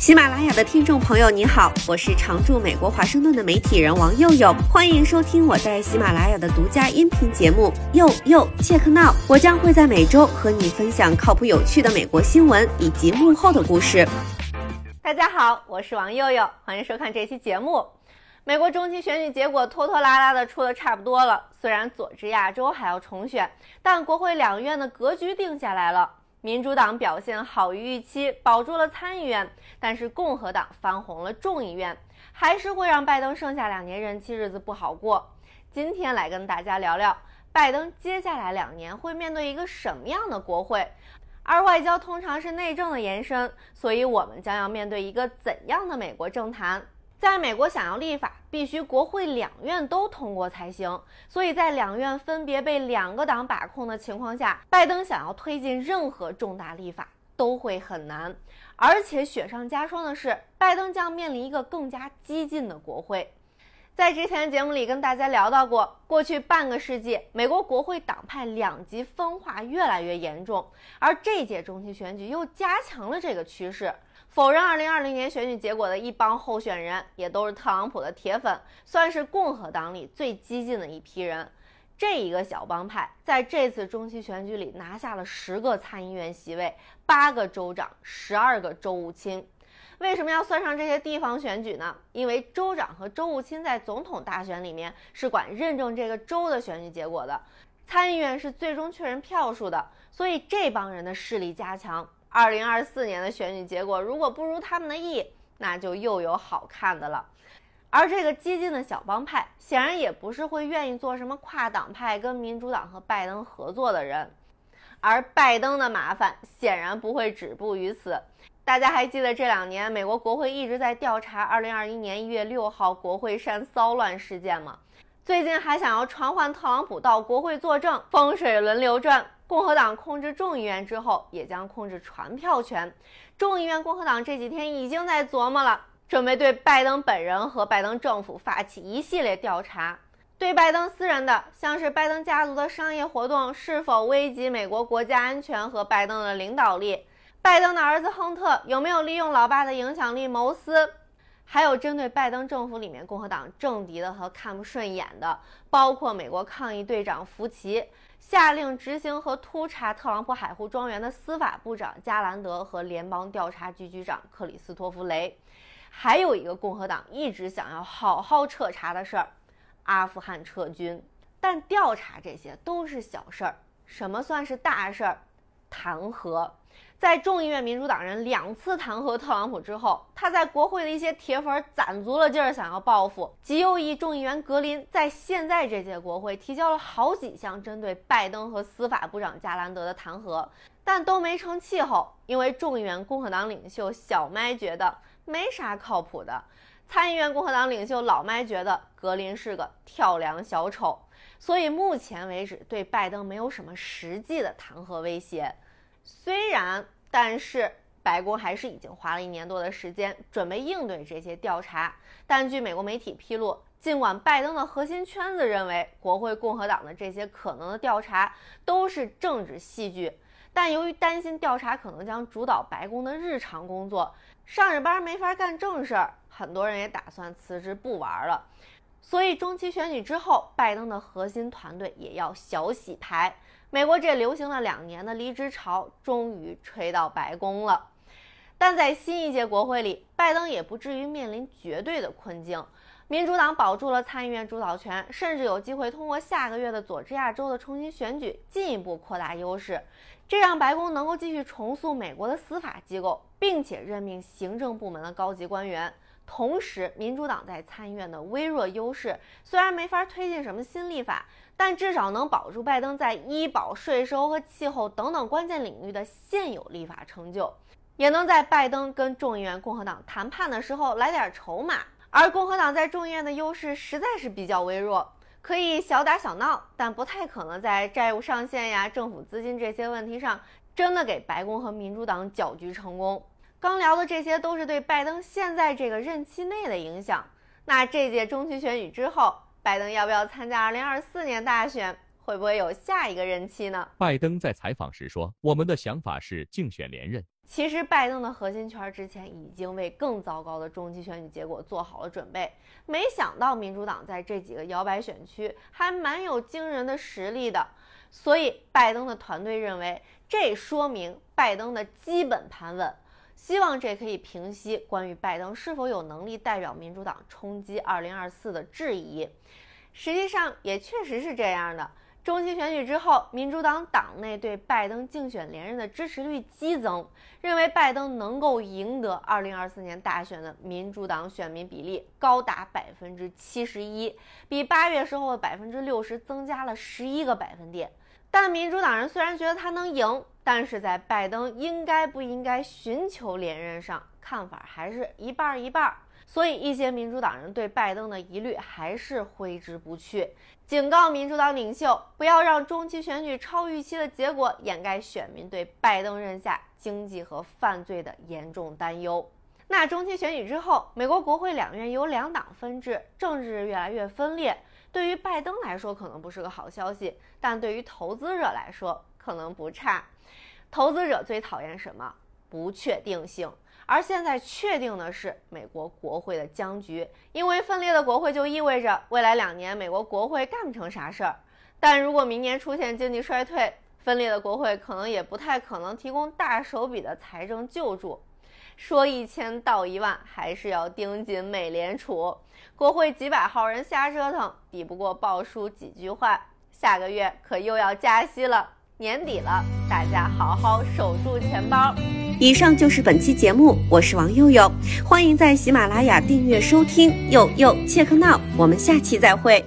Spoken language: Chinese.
喜马拉雅的听众朋友，你好，我是常驻美国华盛顿的媒体人王佑佑，欢迎收听我在喜马拉雅的独家音频节目《佑佑 Check Now》。我将会在每周和你分享靠谱有趣的美国新闻以及幕后的故事。大家好，我是王佑佑，欢迎收看这期节目。美国中期选举结果拖拖拉拉的出的差不多了，虽然佐治亚州还要重选，但国会两院的格局定下来了。民主党表现好于预期，保住了参议院，但是共和党翻红了众议院，还是会让拜登剩下两年任期日子不好过。今天来跟大家聊聊，拜登接下来两年会面对一个什么样的国会，而外交通常是内政的延伸，所以我们将要面对一个怎样的美国政坛？在美国，想要立法，必须国会两院都通过才行。所以在两院分别被两个党把控的情况下，拜登想要推进任何重大立法都会很难。而且雪上加霜的是，拜登将面临一个更加激进的国会。在之前的节目里跟大家聊到过，过去半个世纪，美国国会党派两极分化越来越严重，而这届中期选举又加强了这个趋势。否认2020年选举结果的一帮候选人，也都是特朗普的铁粉，算是共和党里最激进的一批人。这一个小帮派在这次中期选举里拿下了十个参议院席位、八个州长、十二个州务卿。为什么要算上这些地方选举呢？因为州长和州务卿在总统大选里面是管认证这个州的选举结果的，参议院是最终确认票数的，所以这帮人的势力加强。二零二四年的选举结果如果不如他们的意，那就又有好看的了。而这个激进的小帮派显然也不是会愿意做什么跨党派跟民主党和拜登合作的人。而拜登的麻烦显然不会止步于此。大家还记得这两年美国国会一直在调查二零二一年一月六号国会山骚乱事件吗？最近还想要传唤特朗普到国会作证，风水轮流转。共和党控制众议院之后，也将控制传票权。众议院共和党这几天已经在琢磨了，准备对拜登本人和拜登政府发起一系列调查。对拜登私人的，像是拜登家族的商业活动是否危及美国国家安全和拜登的领导力；拜登的儿子亨特有没有利用老爸的影响力谋私？还有针对拜登政府里面共和党政敌的和看不顺眼的，包括美国抗议队长福奇。下令执行和突查特朗普海湖庄园的司法部长加兰德和联邦调查局局长克里斯托弗雷，还有一个共和党一直想要好好彻查的事儿——阿富汗撤军。但调查这些都是小事儿，什么算是大事儿？弹劾。在众议院民主党人两次弹劾特朗普之后，他在国会的一些铁粉攒足了劲儿想要报复。极右翼众议员格林在现在这届国会提交了好几项针对拜登和司法部长加兰德的弹劾，但都没成气候，因为众议院共和党领袖小麦觉得没啥靠谱的，参议院共和党领袖老麦觉得格林是个跳梁小丑，所以目前为止对拜登没有什么实际的弹劾威胁。虽然，但是白宫还是已经花了一年多的时间准备应对这些调查。但据美国媒体披露，尽管拜登的核心圈子认为国会共和党的这些可能的调查都是政治戏剧，但由于担心调查可能将主导白宫的日常工作，上着班没法干正事儿，很多人也打算辞职不玩了。所以中期选举之后，拜登的核心团队也要小洗牌。美国这流行了两年的离职潮终于吹到白宫了，但在新一届国会里，拜登也不至于面临绝对的困境。民主党保住了参议院主导权，甚至有机会通过下个月的佐治亚州的重新选举进一步扩大优势，这让白宫能够继续重塑美国的司法机构，并且任命行政部门的高级官员。同时，民主党在参议院的微弱优势虽然没法推进什么新立法，但至少能保住拜登在医保、税收和气候等等关键领域的现有立法成就，也能在拜登跟众议院共和党谈判的时候来点筹码。而共和党在众议院的优势实在是比较微弱，可以小打小闹，但不太可能在债务上限呀、政府资金这些问题上真的给白宫和民主党搅局成功。刚聊的这些都是对拜登现在这个任期内的影响。那这届中期选举之后，拜登要不要参加2024年大选，会不会有下一个任期呢？拜登在采访时说：“我们的想法是竞选连任。”其实，拜登的核心圈之前已经为更糟糕的中期选举结果做好了准备。没想到民主党在这几个摇摆选区还蛮有惊人的实力的，所以拜登的团队认为，这说明拜登的基本盘稳。希望这可以平息关于拜登是否有能力代表民主党冲击2024的质疑。实际上也确实是这样的。中期选举之后，民主党党内对拜登竞选连任的支持率激增，认为拜登能够赢得2024年大选的民主党选民比例高达百分之七十一，比八月时候的百分之六十增加了十一个百分点。但民主党人虽然觉得他能赢，但是在拜登应该不应该寻求连任上，看法还是一半一半。所以一些民主党人对拜登的疑虑还是挥之不去，警告民主党领袖不要让中期选举超预期的结果掩盖选民对拜登任下经济和犯罪的严重担忧。那中期选举之后，美国国会两院由两党分治，政治越来越分裂。对于拜登来说，可能不是个好消息，但对于投资者来说，可能不差。投资者最讨厌什么？不确定性。而现在确定的是，美国国会的僵局，因为分裂的国会就意味着未来两年美国国会干不成啥事儿。但如果明年出现经济衰退，分裂的国会可能也不太可能提供大手笔的财政救助。说一千道一万，还是要盯紧美联储。国会几百号人瞎折腾，抵不过鲍叔几句话。下个月可又要加息了，年底了，大家好好守住钱包。以上就是本期节目，我是王佑佑，欢迎在喜马拉雅订阅收听。佑佑切克闹，我们下期再会。